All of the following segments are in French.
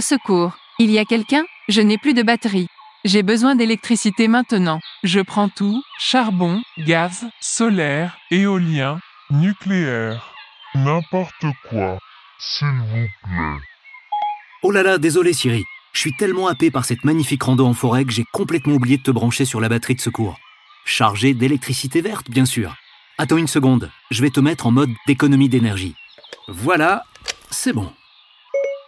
Au secours, il y a quelqu'un? Je n'ai plus de batterie. J'ai besoin d'électricité maintenant. Je prends tout, charbon, gaz, solaire, éolien, nucléaire, n'importe quoi, s'il vous plaît. Oh là là, désolé Siri. Je suis tellement happé par cette magnifique rando en forêt que j'ai complètement oublié de te brancher sur la batterie de secours. Chargée d'électricité verte, bien sûr. Attends une seconde, je vais te mettre en mode d'économie d'énergie. Voilà, c'est bon.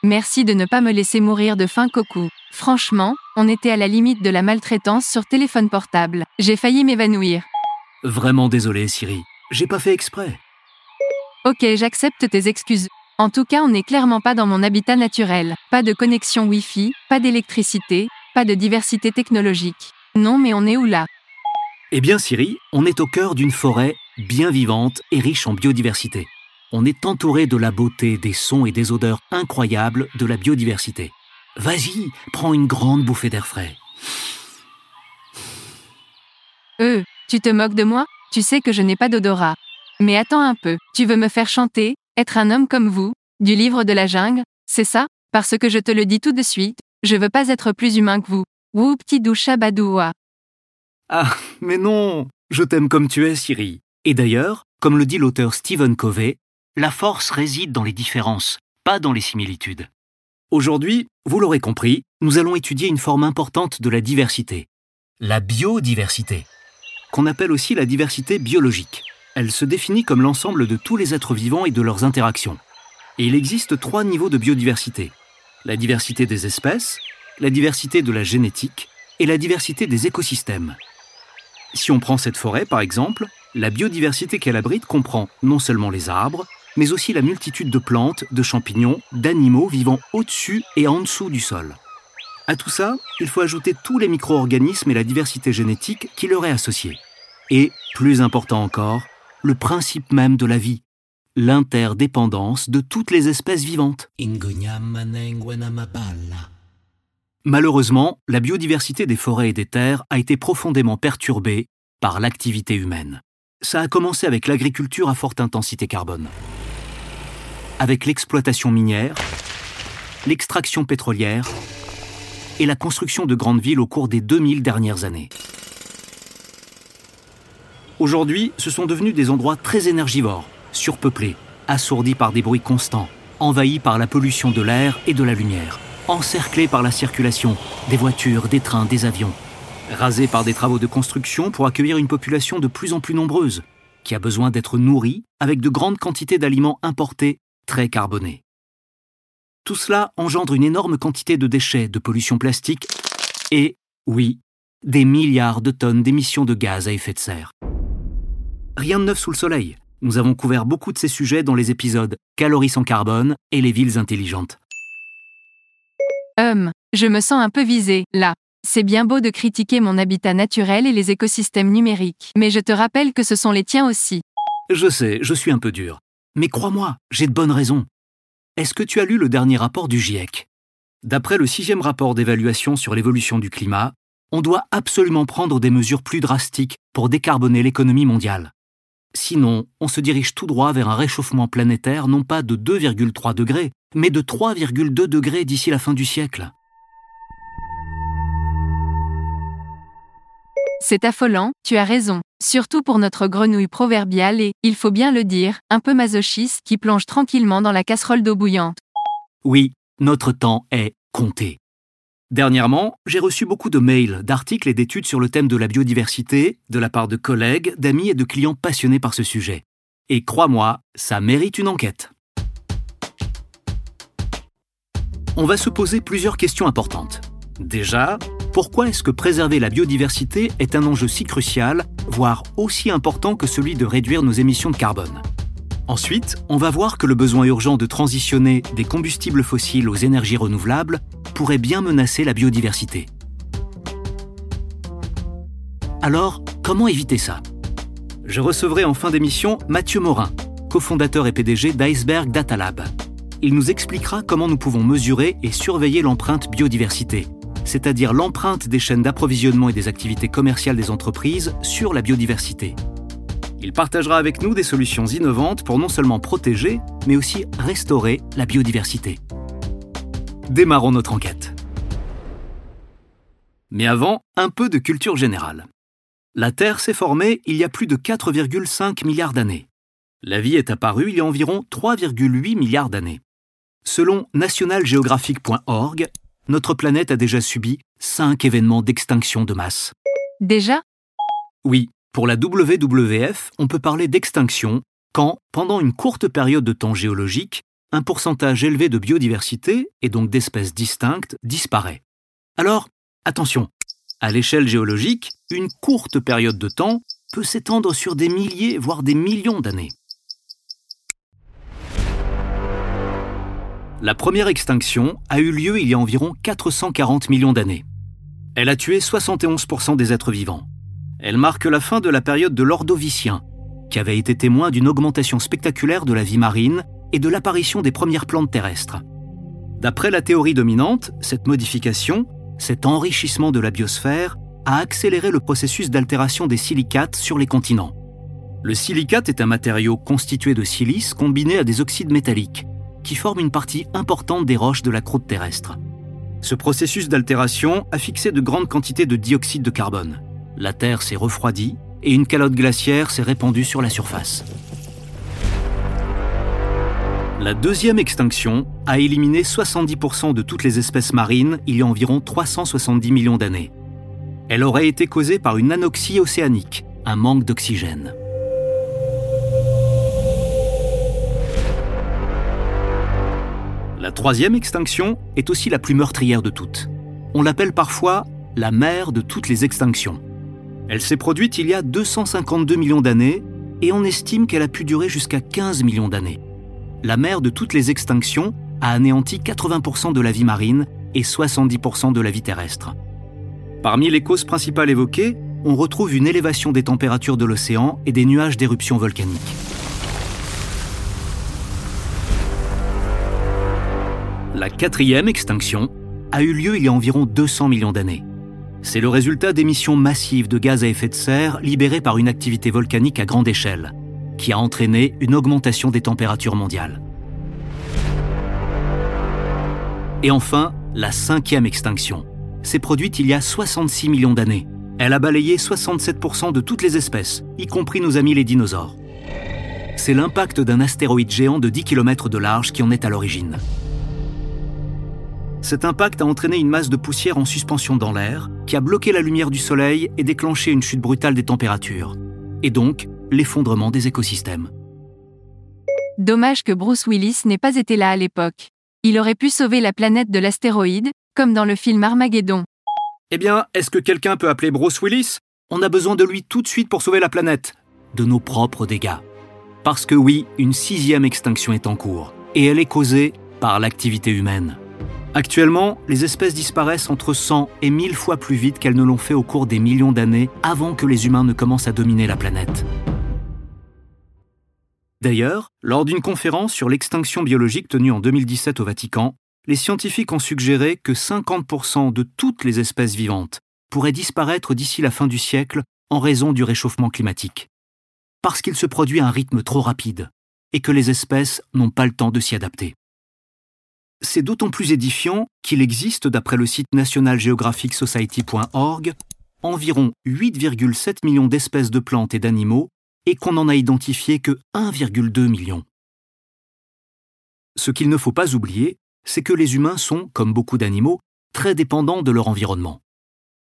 Merci de ne pas me laisser mourir de faim, Coco. Franchement, on était à la limite de la maltraitance sur téléphone portable. J'ai failli m'évanouir. Vraiment désolé, Siri. J'ai pas fait exprès. Ok, j'accepte tes excuses. En tout cas, on n'est clairement pas dans mon habitat naturel. Pas de connexion Wi-Fi, pas d'électricité, pas de diversité technologique. Non, mais on est où là? Eh bien, Siri, on est au cœur d'une forêt bien vivante et riche en biodiversité on est entouré de la beauté, des sons et des odeurs incroyables de la biodiversité. Vas-y, prends une grande bouffée d'air frais. Euh, tu te moques de moi? Tu sais que je n'ai pas d'odorat. Mais attends un peu, tu veux me faire chanter, être un homme comme vous, du livre de la jungle, c'est ça? Parce que je te le dis tout de suite, je veux pas être plus humain que vous. Wou petit doucha badoua. Ah, mais non Je t'aime comme tu es, Siri. Et d'ailleurs, comme le dit l'auteur Stephen Covey, la force réside dans les différences, pas dans les similitudes. Aujourd'hui, vous l'aurez compris, nous allons étudier une forme importante de la diversité, la biodiversité, qu'on appelle aussi la diversité biologique. Elle se définit comme l'ensemble de tous les êtres vivants et de leurs interactions. Et il existe trois niveaux de biodiversité. La diversité des espèces, la diversité de la génétique et la diversité des écosystèmes. Si on prend cette forêt, par exemple, la biodiversité qu'elle abrite comprend non seulement les arbres, mais aussi la multitude de plantes, de champignons, d'animaux vivant au-dessus et en dessous du sol. À tout ça, il faut ajouter tous les micro-organismes et la diversité génétique qui leur est associée. Et, plus important encore, le principe même de la vie, l'interdépendance de toutes les espèces vivantes. Malheureusement, la biodiversité des forêts et des terres a été profondément perturbée par l'activité humaine. Ça a commencé avec l'agriculture à forte intensité carbone avec l'exploitation minière, l'extraction pétrolière et la construction de grandes villes au cours des 2000 dernières années. Aujourd'hui, ce sont devenus des endroits très énergivores, surpeuplés, assourdis par des bruits constants, envahis par la pollution de l'air et de la lumière, encerclés par la circulation, des voitures, des trains, des avions, rasés par des travaux de construction pour accueillir une population de plus en plus nombreuse, qui a besoin d'être nourrie avec de grandes quantités d'aliments importés très carbonés. Tout cela engendre une énorme quantité de déchets, de pollution plastique et, oui, des milliards de tonnes d'émissions de gaz à effet de serre. Rien de neuf sous le soleil. Nous avons couvert beaucoup de ces sujets dans les épisodes Calories sans carbone et les villes intelligentes. Hum, je me sens un peu visé, là. C'est bien beau de critiquer mon habitat naturel et les écosystèmes numériques, mais je te rappelle que ce sont les tiens aussi. Je sais, je suis un peu dur. Mais crois-moi, j'ai de bonnes raisons. Est-ce que tu as lu le dernier rapport du GIEC D'après le sixième rapport d'évaluation sur l'évolution du climat, on doit absolument prendre des mesures plus drastiques pour décarboner l'économie mondiale. Sinon, on se dirige tout droit vers un réchauffement planétaire non pas de 2,3 degrés, mais de 3,2 degrés d'ici la fin du siècle. C'est affolant, tu as raison. Surtout pour notre grenouille proverbiale et, il faut bien le dire, un peu masochiste qui plonge tranquillement dans la casserole d'eau bouillante. Oui, notre temps est compté. Dernièrement, j'ai reçu beaucoup de mails, d'articles et d'études sur le thème de la biodiversité, de la part de collègues, d'amis et de clients passionnés par ce sujet. Et crois-moi, ça mérite une enquête. On va se poser plusieurs questions importantes. Déjà, pourquoi est-ce que préserver la biodiversité est un enjeu si crucial, voire aussi important que celui de réduire nos émissions de carbone? Ensuite, on va voir que le besoin urgent de transitionner des combustibles fossiles aux énergies renouvelables pourrait bien menacer la biodiversité. Alors, comment éviter ça? Je recevrai en fin d'émission Mathieu Morin, cofondateur et PDG d'Iceberg Data Lab. Il nous expliquera comment nous pouvons mesurer et surveiller l'empreinte biodiversité, c'est-à-dire l'empreinte des chaînes d'approvisionnement et des activités commerciales des entreprises sur la biodiversité. Il partagera avec nous des solutions innovantes pour non seulement protéger, mais aussi restaurer la biodiversité. Démarrons notre enquête. Mais avant, un peu de culture générale. La Terre s'est formée il y a plus de 4,5 milliards d'années. La vie est apparue il y a environ 3,8 milliards d'années. Selon nationalgeographic.org, notre planète a déjà subi 5 événements d'extinction de masse. Déjà? Oui, pour la WWF, on peut parler d'extinction quand, pendant une courte période de temps géologique, un pourcentage élevé de biodiversité, et donc d'espèces distinctes, disparaît. Alors, attention, à l'échelle géologique, une courte période de temps peut s'étendre sur des milliers, voire des millions d'années. La première extinction a eu lieu il y a environ 440 millions d'années. Elle a tué 71% des êtres vivants. Elle marque la fin de la période de l'Ordovicien, qui avait été témoin d'une augmentation spectaculaire de la vie marine et de l'apparition des premières plantes terrestres. D'après la théorie dominante, cette modification, cet enrichissement de la biosphère, a accéléré le processus d'altération des silicates sur les continents. Le silicate est un matériau constitué de silice combiné à des oxydes métalliques, qui forment une partie importante des roches de la croûte terrestre. Ce processus d'altération a fixé de grandes quantités de dioxyde de carbone. La Terre s'est refroidie et une calotte glaciaire s'est répandue sur la surface. La deuxième extinction a éliminé 70% de toutes les espèces marines il y a environ 370 millions d'années. Elle aurait été causée par une anoxie océanique, un manque d'oxygène. La troisième extinction est aussi la plus meurtrière de toutes. On l'appelle parfois la mère de toutes les extinctions. Elle s'est produite il y a 252 millions d'années et on estime qu'elle a pu durer jusqu'à 15 millions d'années. La mère de toutes les extinctions a anéanti 80% de la vie marine et 70% de la vie terrestre. Parmi les causes principales évoquées, on retrouve une élévation des températures de l'océan et des nuages d'éruptions volcaniques. La quatrième extinction a eu lieu il y a environ 200 millions d'années. C'est le résultat d'émissions massives de gaz à effet de serre libérées par une activité volcanique à grande échelle, qui a entraîné une augmentation des températures mondiales. Et enfin, la cinquième extinction s'est produite il y a 66 millions d'années. Elle a balayé 67% de toutes les espèces, y compris nos amis les dinosaures. C'est l'impact d'un astéroïde géant de 10 km de large qui en est à l'origine. Cet impact a entraîné une masse de poussière en suspension dans l'air, qui a bloqué la lumière du Soleil et déclenché une chute brutale des températures, et donc l'effondrement des écosystèmes. Dommage que Bruce Willis n'ait pas été là à l'époque. Il aurait pu sauver la planète de l'astéroïde, comme dans le film Armageddon. Eh bien, est-ce que quelqu'un peut appeler Bruce Willis? On a besoin de lui tout de suite pour sauver la planète, de nos propres dégâts. Parce que oui, une sixième extinction est en cours, et elle est causée par l'activité humaine. Actuellement, les espèces disparaissent entre 100 et 1000 fois plus vite qu'elles ne l'ont fait au cours des millions d'années avant que les humains ne commencent à dominer la planète. D'ailleurs, lors d'une conférence sur l'extinction biologique tenue en 2017 au Vatican, les scientifiques ont suggéré que 50% de toutes les espèces vivantes pourraient disparaître d'ici la fin du siècle en raison du réchauffement climatique. Parce qu'il se produit à un rythme trop rapide et que les espèces n'ont pas le temps de s'y adapter. C'est d'autant plus édifiant qu'il existe, d'après le site nationalgeographicsociety.org, environ 8,7 millions d'espèces de plantes et d'animaux et qu'on n'en a identifié que 1,2 million. Ce qu'il ne faut pas oublier, c'est que les humains sont, comme beaucoup d'animaux, très dépendants de leur environnement.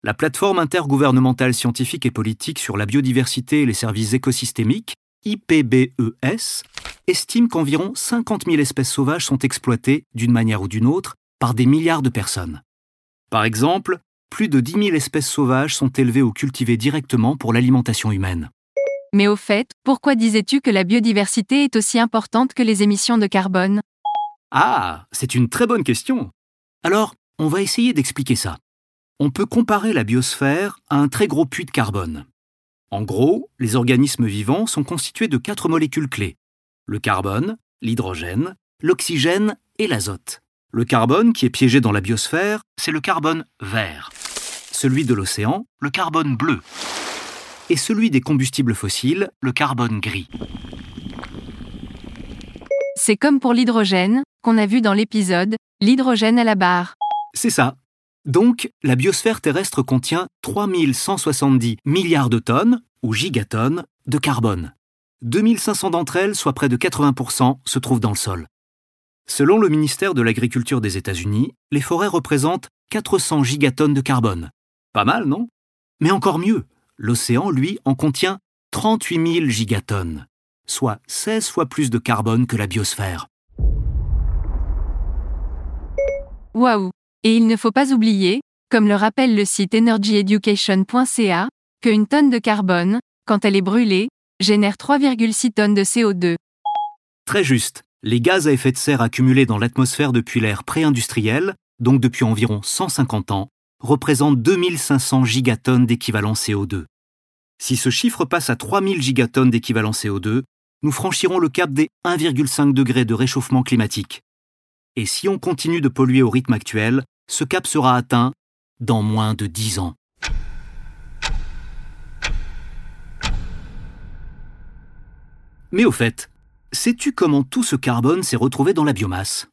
La plateforme intergouvernementale scientifique et politique sur la biodiversité et les services écosystémiques, IPBES, estime qu'environ 50 000 espèces sauvages sont exploitées, d'une manière ou d'une autre, par des milliards de personnes. Par exemple, plus de 10 000 espèces sauvages sont élevées ou cultivées directement pour l'alimentation humaine. Mais au fait, pourquoi disais-tu que la biodiversité est aussi importante que les émissions de carbone? Ah, c'est une très bonne question. Alors, on va essayer d'expliquer ça. On peut comparer la biosphère à un très gros puits de carbone. En gros, les organismes vivants sont constitués de quatre molécules clés. Le carbone, l'hydrogène, l'oxygène et l'azote. Le carbone qui est piégé dans la biosphère, c'est le carbone vert. Celui de l'océan, le carbone bleu. Et celui des combustibles fossiles, le carbone gris. C'est comme pour l'hydrogène, qu'on a vu dans l'épisode, l'hydrogène à la barre. C'est ça. Donc, la biosphère terrestre contient 3170 milliards de tonnes, ou gigatonnes, de carbone. 2500 d'entre elles, soit près de 80%, se trouvent dans le sol. Selon le ministère de l'Agriculture des États-Unis, les forêts représentent 400 gigatonnes de carbone. Pas mal, non? Mais encore mieux, l'océan, lui, en contient 38 000 gigatonnes, soit 16 fois plus de carbone que la biosphère. Waouh Et il ne faut pas oublier, comme le rappelle le site energyeducation.ca, qu'une tonne de carbone, quand elle est brûlée, génère 3,6 tonnes de CO2. Très juste, les gaz à effet de serre accumulés dans l'atmosphère depuis l'ère pré-industrielle, donc depuis environ 150 ans, représentent 2500 gigatonnes d'équivalent CO2. Si ce chiffre passe à 3000 gigatonnes d'équivalent CO2, nous franchirons le cap des 1,5 degrés de réchauffement climatique. Et si on continue de polluer au rythme actuel, ce cap sera atteint dans moins de 10 ans. Mais au fait, sais-tu comment tout ce carbone s'est retrouvé dans la biomasse?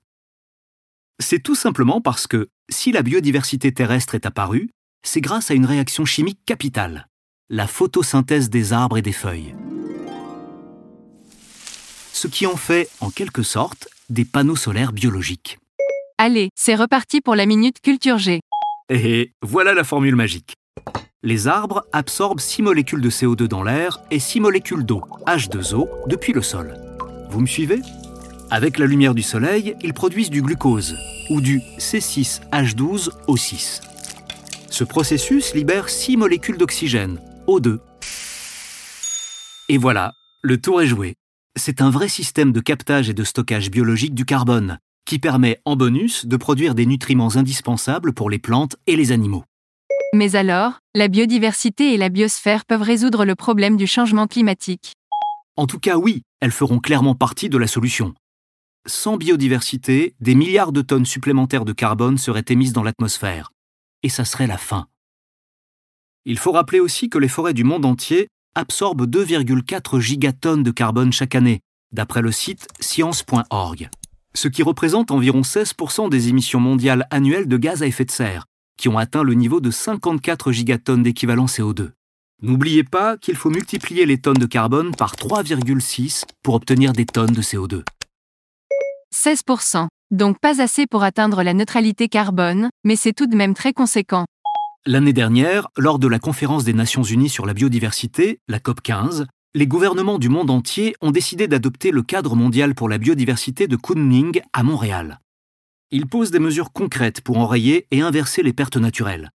C'est tout simplement parce que, si la biodiversité terrestre est apparue, c'est grâce à une réaction chimique capitale, la photosynthèse des arbres et des feuilles. Ce qui en fait, en quelque sorte, des panneaux solaires biologiques. Allez, c'est reparti pour la minute culture G. Et voilà la formule magique. Les arbres absorbent 6 molécules de CO2 dans l'air et 6 molécules d'eau, H2O, depuis le sol. Vous me suivez? Avec la lumière du soleil, ils produisent du glucose, ou du C6H12O6. Ce processus libère 6 molécules d'oxygène, O2. Et voilà, le tour est joué. C'est un vrai système de captage et de stockage biologique du carbone, qui permet en bonus de produire des nutriments indispensables pour les plantes et les animaux. Mais alors, la biodiversité et la biosphère peuvent résoudre le problème du changement climatique. En tout cas, oui, elles feront clairement partie de la solution. Sans biodiversité, des milliards de tonnes supplémentaires de carbone seraient émises dans l'atmosphère. Et ça serait la fin. Il faut rappeler aussi que les forêts du monde entier absorbent 2,4 gigatonnes de carbone chaque année, d'après le site science.org, ce qui représente environ 16% des émissions mondiales annuelles de gaz à effet de serre, qui ont atteint le niveau de 54 gigatonnes d'équivalent CO2. N'oubliez pas qu'il faut multiplier les tonnes de carbone par 3,6 pour obtenir des tonnes de CO2. 16%. Donc pas assez pour atteindre la neutralité carbone, mais c'est tout de même très conséquent. L'année dernière, lors de la conférence des Nations Unies sur la biodiversité, la COP15, les gouvernements du monde entier ont décidé d'adopter le cadre mondial pour la biodiversité de Kunming à Montréal. Il pose des mesures concrètes pour enrayer et inverser les pertes naturelles.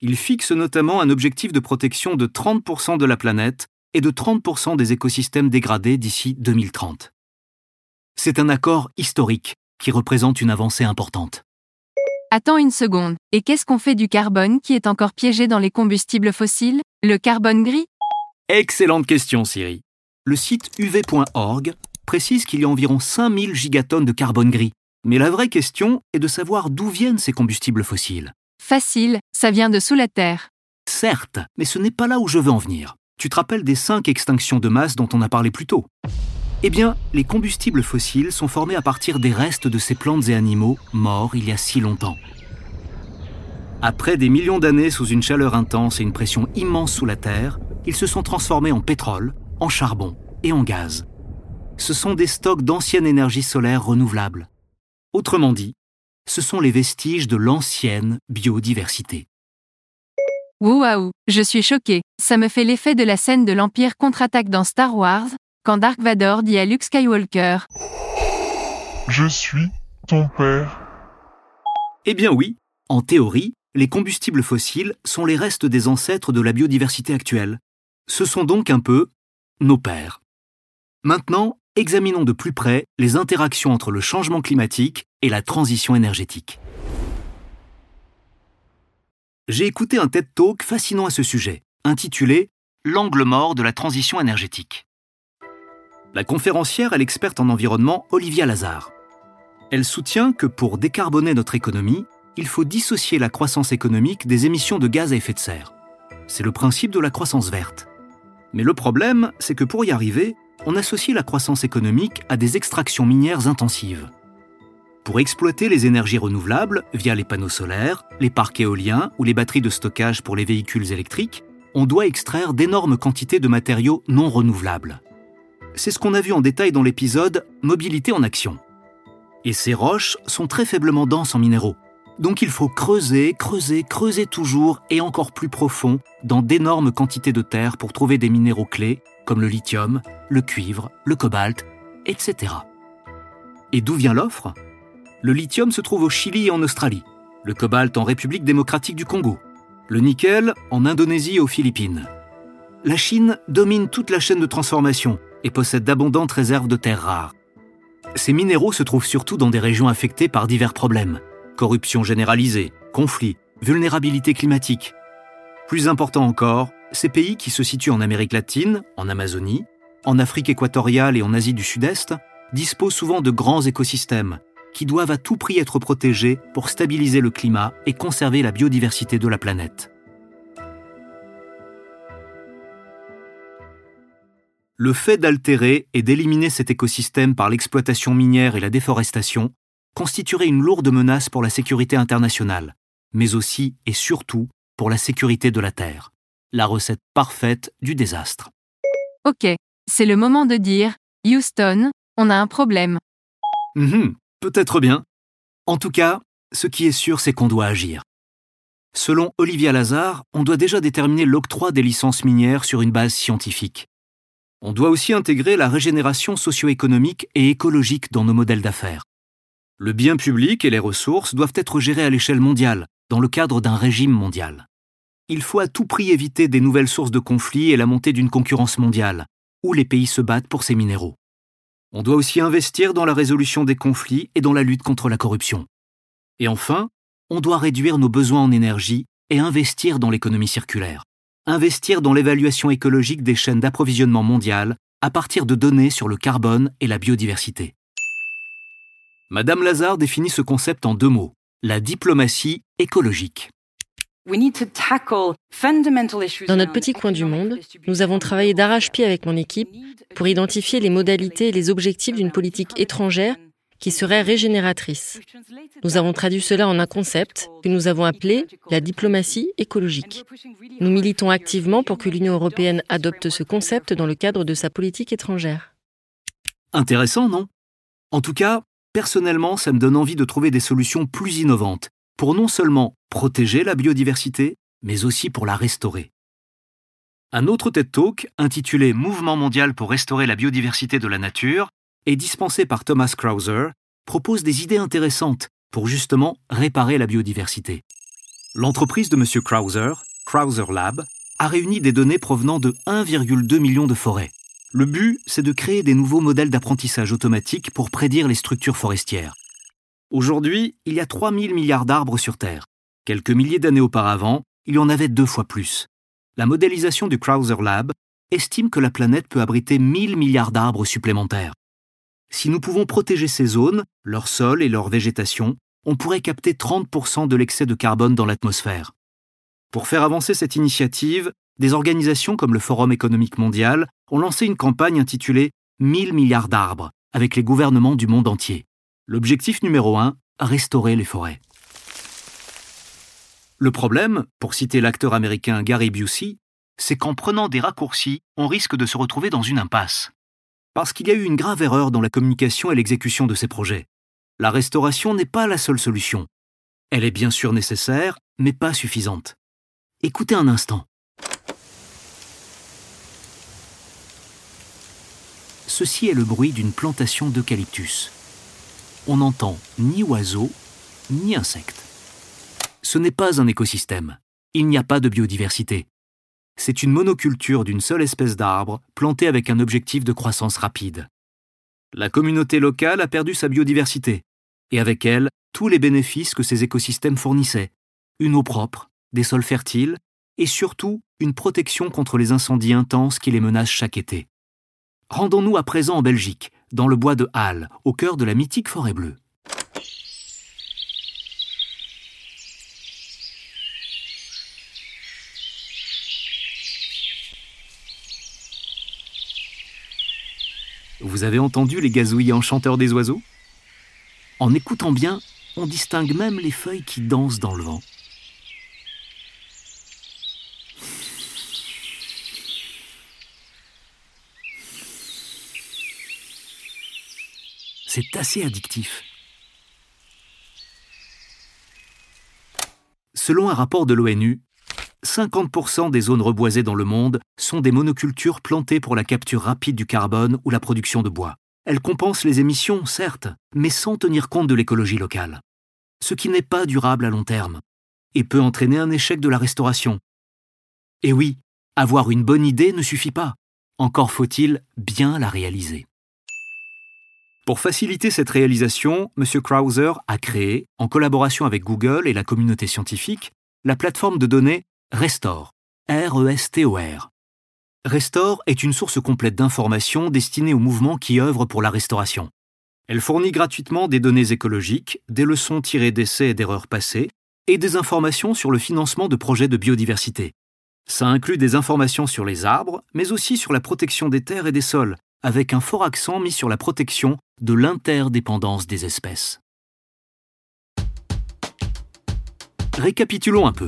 Il fixe notamment un objectif de protection de 30% de la planète et de 30% des écosystèmes dégradés d'ici 2030. C'est un accord historique qui représente une avancée importante. Attends une seconde, et qu'est-ce qu'on fait du carbone qui est encore piégé dans les combustibles fossiles? Le carbone gris? Excellente question, Siri. Le site uv.org précise qu'il y a environ 5000 gigatonnes de carbone gris. Mais la vraie question est de savoir d'où viennent ces combustibles fossiles. Facile, ça vient de sous la Terre. Certes, mais ce n'est pas là où je veux en venir. Tu te rappelles des cinq extinctions de masse dont on a parlé plus tôt? Eh bien, les combustibles fossiles sont formés à partir des restes de ces plantes et animaux morts il y a si longtemps. Après des millions d'années sous une chaleur intense et une pression immense sous la Terre, ils se sont transformés en pétrole, en charbon et en gaz. Ce sont des stocks d'ancienne énergie solaire renouvelable. Autrement dit, ce sont les vestiges de l'ancienne biodiversité. Waouh, je suis choqué. Ça me fait l'effet de la scène de l'Empire contre-attaque dans Star Wars, quand Dark Vador dit à Luke Skywalker Je suis ton père. Eh bien oui, en théorie, les combustibles fossiles sont les restes des ancêtres de la biodiversité actuelle. Ce sont donc un peu nos pères. Maintenant, examinons de plus près les interactions entre le changement climatique et la transition énergétique. J'ai écouté un TED Talk fascinant à ce sujet, intitulé L'angle mort de la transition énergétique. La conférencière est l'experte en environnement Olivia Lazare. Elle soutient que pour décarboner notre économie, il faut dissocier la croissance économique des émissions de gaz à effet de serre. C'est le principe de la croissance verte. Mais le problème, c'est que pour y arriver, on associe la croissance économique à des extractions minières intensives. Pour exploiter les énergies renouvelables via les panneaux solaires, les parcs éoliens ou les batteries de stockage pour les véhicules électriques, on doit extraire d'énormes quantités de matériaux non renouvelables. C'est ce qu'on a vu en détail dans l'épisode Mobilité en action. Et ces roches sont très faiblement denses en minéraux. Donc il faut creuser, creuser, creuser toujours et encore plus profond dans d'énormes quantités de terre pour trouver des minéraux clés comme le lithium, le cuivre, le cobalt, etc. Et d'où vient l'offre? Le lithium se trouve au Chili et en Australie, le cobalt en République démocratique du Congo, le nickel en Indonésie et aux Philippines. La Chine domine toute la chaîne de transformation et possède d'abondantes réserves de terres rares. Ces minéraux se trouvent surtout dans des régions affectées par divers problèmes corruption généralisée, conflits, vulnérabilité climatique. Plus important encore, ces pays qui se situent en Amérique latine, en Amazonie, en Afrique équatoriale et en Asie du Sud-Est disposent souvent de grands écosystèmes qui doivent à tout prix être protégés pour stabiliser le climat et conserver la biodiversité de la planète. Le fait d'altérer et d'éliminer cet écosystème par l'exploitation minière et la déforestation constituerait une lourde menace pour la sécurité internationale, mais aussi et surtout pour la sécurité de la Terre. La recette parfaite du désastre. Ok, c'est le moment de dire, Houston, on a un problème. Mhm, Peut-être bien. En tout cas, ce qui est sûr, c'est qu'on doit agir. Selon Olivia Lazare, on doit déjà déterminer l'octroi des licences minières sur une base scientifique. On doit aussi intégrer la régénération socio-économique et écologique dans nos modèles d'affaires. Le bien public et les ressources doivent être gérés à l'échelle mondiale, dans le cadre d'un régime mondial. Il faut à tout prix éviter des nouvelles sources de conflits et la montée d'une concurrence mondiale, où les pays se battent pour ces minéraux. On doit aussi investir dans la résolution des conflits et dans la lutte contre la corruption. Et enfin, on doit réduire nos besoins en énergie et investir dans l'économie circulaire. Investir dans l'évaluation écologique des chaînes d'approvisionnement mondiales à partir de données sur le carbone et la biodiversité. Madame Lazare définit ce concept en deux mots, la diplomatie écologique. Dans notre petit coin du monde, nous avons travaillé d'arrache-pied avec mon équipe pour identifier les modalités et les objectifs d'une politique étrangère qui serait régénératrice. Nous avons traduit cela en un concept que nous avons appelé la diplomatie écologique. Nous militons activement pour que l'Union européenne adopte ce concept dans le cadre de sa politique étrangère. Intéressant, non? En tout cas, personnellement, ça me donne envie de trouver des solutions plus innovantes pour non seulement protéger la biodiversité, mais aussi pour la restaurer. Un autre TED Talk, intitulé Mouvement mondial pour restaurer la biodiversité de la nature, et dispensé par Thomas Krauser, propose des idées intéressantes pour justement réparer la biodiversité. L'entreprise de M. Krauser, Krauser Lab, a réuni des données provenant de 1,2 million de forêts. Le but, c'est de créer des nouveaux modèles d'apprentissage automatique pour prédire les structures forestières. Aujourd'hui, il y a 3000 milliards d'arbres sur Terre. Quelques milliers d'années auparavant, il y en avait deux fois plus. La modélisation du Krauser Lab estime que la planète peut abriter 1000 milliards d'arbres supplémentaires. Si nous pouvons protéger ces zones, leur sol et leur végétation, on pourrait capter 30% de l'excès de carbone dans l'atmosphère. Pour faire avancer cette initiative, des organisations comme le Forum économique mondial ont lancé une campagne intitulée 1000 milliards d'arbres avec les gouvernements du monde entier. L'objectif numéro 1, restaurer les forêts. Le problème, pour citer l'acteur américain Gary Busey, c'est qu'en prenant des raccourcis, on risque de se retrouver dans une impasse. Parce qu'il y a eu une grave erreur dans la communication et l'exécution de ces projets. La restauration n'est pas la seule solution. Elle est bien sûr nécessaire, mais pas suffisante. Écoutez un instant. Ceci est le bruit d'une plantation d'eucalyptus. On n'entend ni oiseaux, ni insectes. Ce n'est pas un écosystème. Il n'y a pas de biodiversité. c'est une monoculture d'une seule espèce d'arbre plantée avec un objectif de croissance rapide. La communauté locale a perdu sa biodiversité, et avec elle tous les bénéfices que ces écosystèmes fournissaient, une eau propre, des sols fertiles, et surtout une protection contre les incendies intenses qui les menacent chaque été. Rendons-nous à présent en Belgique, dans le bois de Halle, au cœur de la mythique forêt bleue. Vous avez entendu les gazouillants chanteurs des oiseaux? En écoutant bien, on distingue même les feuilles qui dansent dans le vent. C'est assez addictif. Selon un rapport de l'ONU, 50% des zones reboisées dans le monde sont des monocultures plantées pour la capture rapide du carbone ou la production de bois. Elles compensent les émissions, certes, mais sans tenir compte de l'écologie locale. Ce qui n'est pas durable à long terme, et peut entraîner un échec de la restauration. Et oui, avoir une bonne idée ne suffit pas. Encore faut-il bien la réaliser. Pour faciliter cette réalisation, M. Krauser a créé, en collaboration avec Google et la communauté scientifique, la plateforme de données Restore. R-E-S-T-O-R. Restore est une source complète d'informations destinée aux mouvements qui œuvrent pour la restauration. Elle fournit gratuitement des données écologiques, des leçons tirées d'essais et d'erreurs passées, et des informations sur le financement de projets de biodiversité. Ça inclut des informations sur les arbres, mais aussi sur la protection des terres et des sols, avec un fort accent mis sur la protection de l'interdépendance des espèces. Récapitulons un peu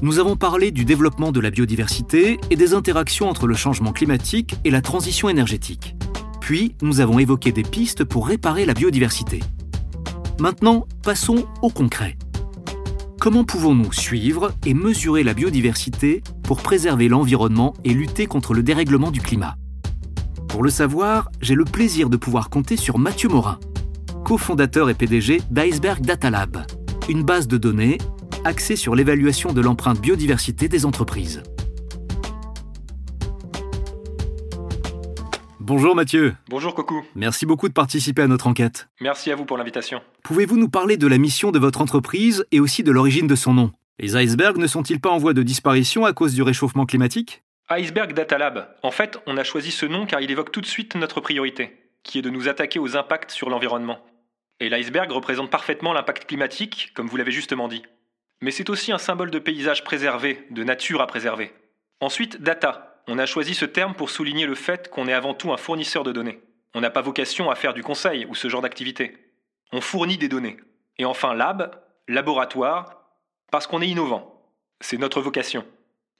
nous avons parlé du développement de la biodiversité et des interactions entre le changement climatique et la transition énergétique. Puis, nous avons évoqué des pistes pour réparer la biodiversité. Maintenant, passons au concret. Comment pouvons-nous suivre et mesurer la biodiversité pour préserver l'environnement et lutter contre le dérèglement du climat? Pour le savoir, j'ai le plaisir de pouvoir compter sur Mathieu Morin, cofondateur et PDG d'Iceberg Data Lab, une base de données axé sur l'évaluation de l'empreinte biodiversité des entreprises. Bonjour Mathieu. Bonjour Coco. Merci beaucoup de participer à notre enquête. Merci à vous pour l'invitation. Pouvez-vous nous parler de la mission de votre entreprise et aussi de l'origine de son nom? Les icebergs ne sont-ils pas en voie de disparition à cause du réchauffement climatique? Iceberg Data Lab. En fait, on a choisi ce nom car il évoque tout de suite notre priorité, qui est de nous attaquer aux impacts sur l'environnement. Et l'iceberg représente parfaitement l'impact climatique, comme vous l'avez justement dit mais c'est aussi un symbole de paysage préservé, de nature à préserver. Ensuite, data. On a choisi ce terme pour souligner le fait qu'on est avant tout un fournisseur de données. On n'a pas vocation à faire du conseil ou ce genre d'activité. On fournit des données. Et enfin, lab, laboratoire, parce qu'on est innovant. C'est notre vocation.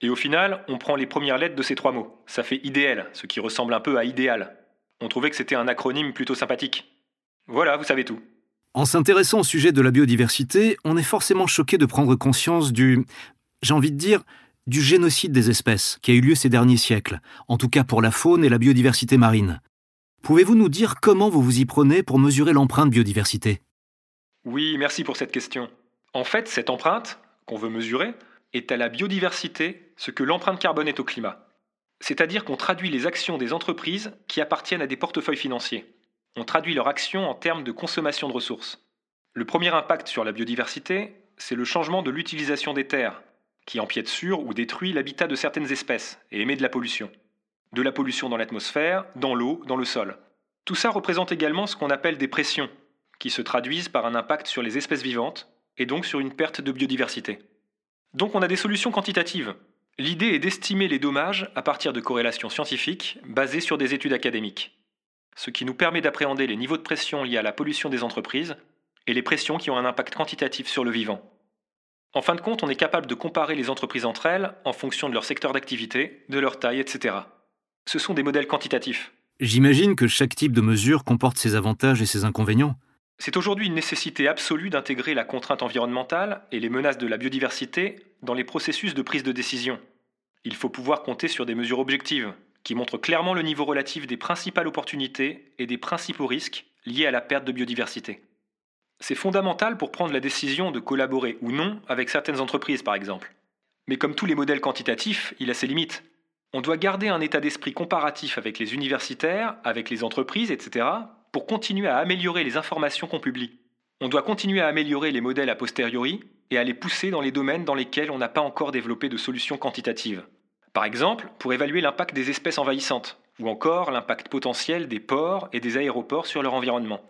Et au final, on prend les premières lettres de ces trois mots. Ça fait idéal, ce qui ressemble un peu à idéal. On trouvait que c'était un acronyme plutôt sympathique. Voilà, vous savez tout. En s'intéressant au sujet de la biodiversité, on est forcément choqué de prendre conscience du, j'ai envie de dire, du génocide des espèces qui a eu lieu ces derniers siècles, en tout cas pour la faune et la biodiversité marine. Pouvez-vous nous dire comment vous vous y prenez pour mesurer l'empreinte biodiversité? Oui, merci pour cette question. En fait, cette empreinte, qu'on veut mesurer, est à la biodiversité ce que l'empreinte carbone est au climat. C'est-à-dire qu'on traduit les actions des entreprises qui appartiennent à des portefeuilles financiers on traduit leur action en termes de consommation de ressources. Le premier impact sur la biodiversité, c'est le changement de l'utilisation des terres, qui empiète sur ou détruit l'habitat de certaines espèces et émet de la pollution. De la pollution dans l'atmosphère, dans l'eau, dans le sol. Tout ça représente également ce qu'on appelle des pressions, qui se traduisent par un impact sur les espèces vivantes et donc sur une perte de biodiversité. Donc on a des solutions quantitatives. L'idée est d'estimer les dommages à partir de corrélations scientifiques basées sur des études académiques ce qui nous permet d'appréhender les niveaux de pression liés à la pollution des entreprises et les pressions qui ont un impact quantitatif sur le vivant. En fin de compte, on est capable de comparer les entreprises entre elles en fonction de leur secteur d'activité, de leur taille, etc. Ce sont des modèles quantitatifs. J'imagine que chaque type de mesure comporte ses avantages et ses inconvénients. C'est aujourd'hui une nécessité absolue d'intégrer la contrainte environnementale et les menaces de la biodiversité dans les processus de prise de décision. Il faut pouvoir compter sur des mesures objectives, qui montre clairement le niveau relatif des principales opportunités et des principaux risques liés à la perte de biodiversité. C'est fondamental pour prendre la décision de collaborer ou non avec certaines entreprises, par exemple. Mais comme tous les modèles quantitatifs, il a ses limites. On doit garder un état d'esprit comparatif avec les universitaires, avec les entreprises, etc., pour continuer à améliorer les informations qu'on publie. On doit continuer à améliorer les modèles a posteriori et à les pousser dans les domaines dans lesquels on n'a pas encore développé de solutions quantitatives. Par exemple, pour évaluer l'impact des espèces envahissantes, ou encore l'impact potentiel des ports et des aéroports sur leur environnement.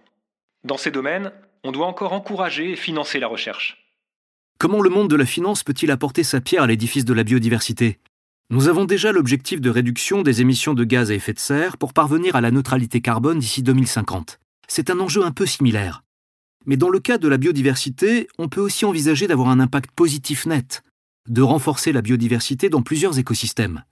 Dans ces domaines, on doit encore encourager et financer la recherche. Comment le monde de la finance peut-il apporter sa pierre à l'édifice de la biodiversité? Nous avons déjà l'objectif de réduction des émissions de gaz à effet de serre pour parvenir à la neutralité carbone d'ici 2050. C'est un enjeu un peu similaire. Mais dans le cas de la biodiversité, on peut aussi envisager d'avoir un impact positif net, de renforcer la biodiversité dans plusieurs écosystèmes.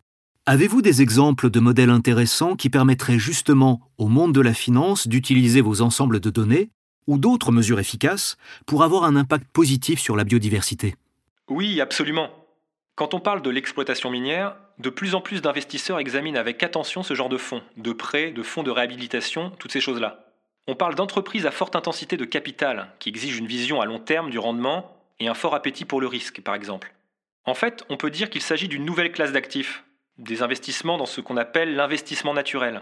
Avez-vous des exemples de modèles intéressants qui permettraient justement au monde de la finance d'utiliser vos ensembles de données ou d'autres mesures efficaces pour avoir un impact positif sur la biodiversité? Oui, absolument. Quand on parle de l'exploitation minière, de plus en plus d'investisseurs examinent avec attention ce genre de fonds, de prêts, de fonds de réhabilitation, toutes ces choses-là. On parle d'entreprises à forte intensité de capital, qui exigent une vision à long terme du rendement et un fort appétit pour le risque, par exemple. En fait, on peut dire qu'il s'agit d'une nouvelle classe d'actifs, des investissements dans ce qu'on appelle l'investissement naturel,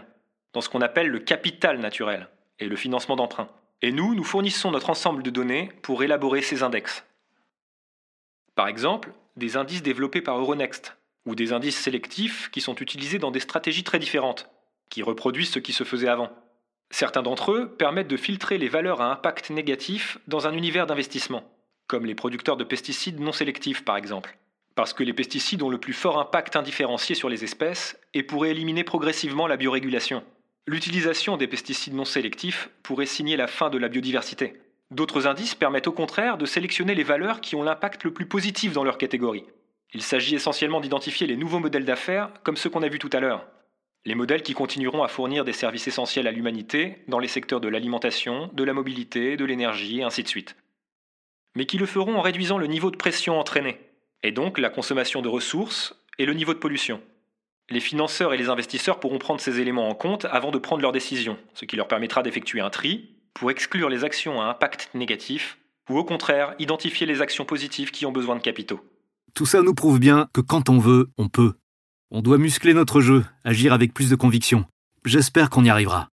dans ce qu'on appelle le capital naturel et le financement d'emprunt. Et nous, nous fournissons notre ensemble de données pour élaborer ces index. Par exemple, des indices développés par Euronext, ou des indices sélectifs qui sont utilisés dans des stratégies très différentes, qui reproduisent ce qui se faisait avant. Certains d'entre eux permettent de filtrer les valeurs à impact négatif dans un univers d'investissement, comme les producteurs de pesticides non sélectifs par exemple, parce que les pesticides ont le plus fort impact indifférencié sur les espèces et pourraient éliminer progressivement la biorégulation. L'utilisation des pesticides non sélectifs pourrait signer la fin de la biodiversité. D'autres indices permettent au contraire de sélectionner les valeurs qui ont l'impact le plus positif dans leur catégorie. Il s'agit essentiellement d'identifier les nouveaux modèles d'affaires comme ceux qu'on a vus tout à l'heure, les modèles qui continueront à fournir des services essentiels à l'humanité dans les secteurs de l'alimentation, de la mobilité, de l'énergie, et ainsi de suite. Mais qui le feront en réduisant le niveau de pression entraîné, et donc la consommation de ressources et le niveau de pollution. Les financeurs et les investisseurs pourront prendre ces éléments en compte avant de prendre leurs décisions, ce qui leur permettra d'effectuer un tri pour exclure les actions à impact négatif, ou au contraire identifier les actions positives qui ont besoin de capitaux. Tout ça nous prouve bien que quand on veut, on peut. On doit muscler notre jeu, agir avec plus de conviction. J'espère qu'on y arrivera.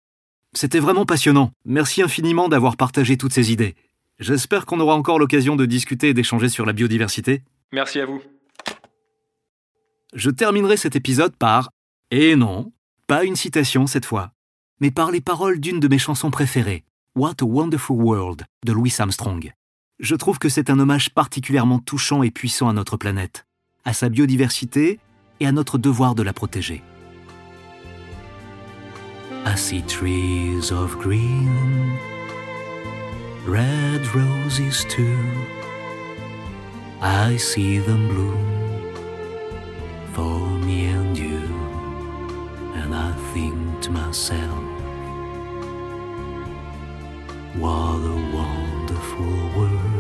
C'était vraiment passionnant. Merci infiniment d'avoir partagé toutes ces idées. J'espère qu'on aura encore l'occasion de discuter et d'échanger sur la biodiversité. Merci à vous. Je terminerai cet épisode par Et non, pas une citation cette fois, mais par les paroles d'une de mes chansons préférées, What a Wonderful World de Louis Armstrong. Je trouve que c'est un hommage particulièrement touchant et puissant à notre planète, à sa biodiversité et à notre devoir de la protéger. I see trees of green, red roses too. I see them bloom for me and you, and I think to myself, what a wonderful world.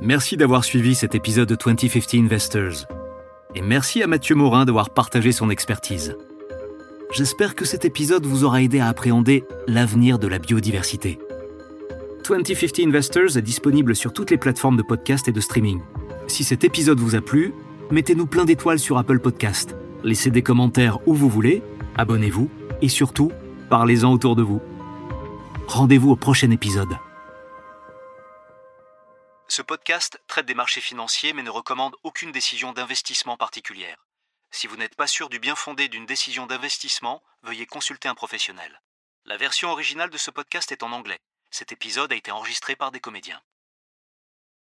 Merci d'avoir suivi cet épisode de 2050 Investors. Et merci à Mathieu Morin d'avoir partagé son expertise. J'espère que cet épisode vous aura aidé à appréhender l'avenir de la biodiversité. 2050 Investors est disponible sur toutes les plateformes de podcast et de streaming. Si cet épisode vous a plu, mettez-nous plein d'étoiles sur Apple Podcast. Laissez des commentaires où vous voulez, abonnez-vous et surtout, parlez-en autour de vous. Rendez-vous au prochain épisode. Ce podcast traite des marchés financiers mais ne recommande aucune décision d'investissement particulière. Si vous n'êtes pas sûr du bien fondé d'une décision d'investissement, veuillez consulter un professionnel. La version originale de ce podcast est en anglais. Cet épisode a été enregistré par des comédiens.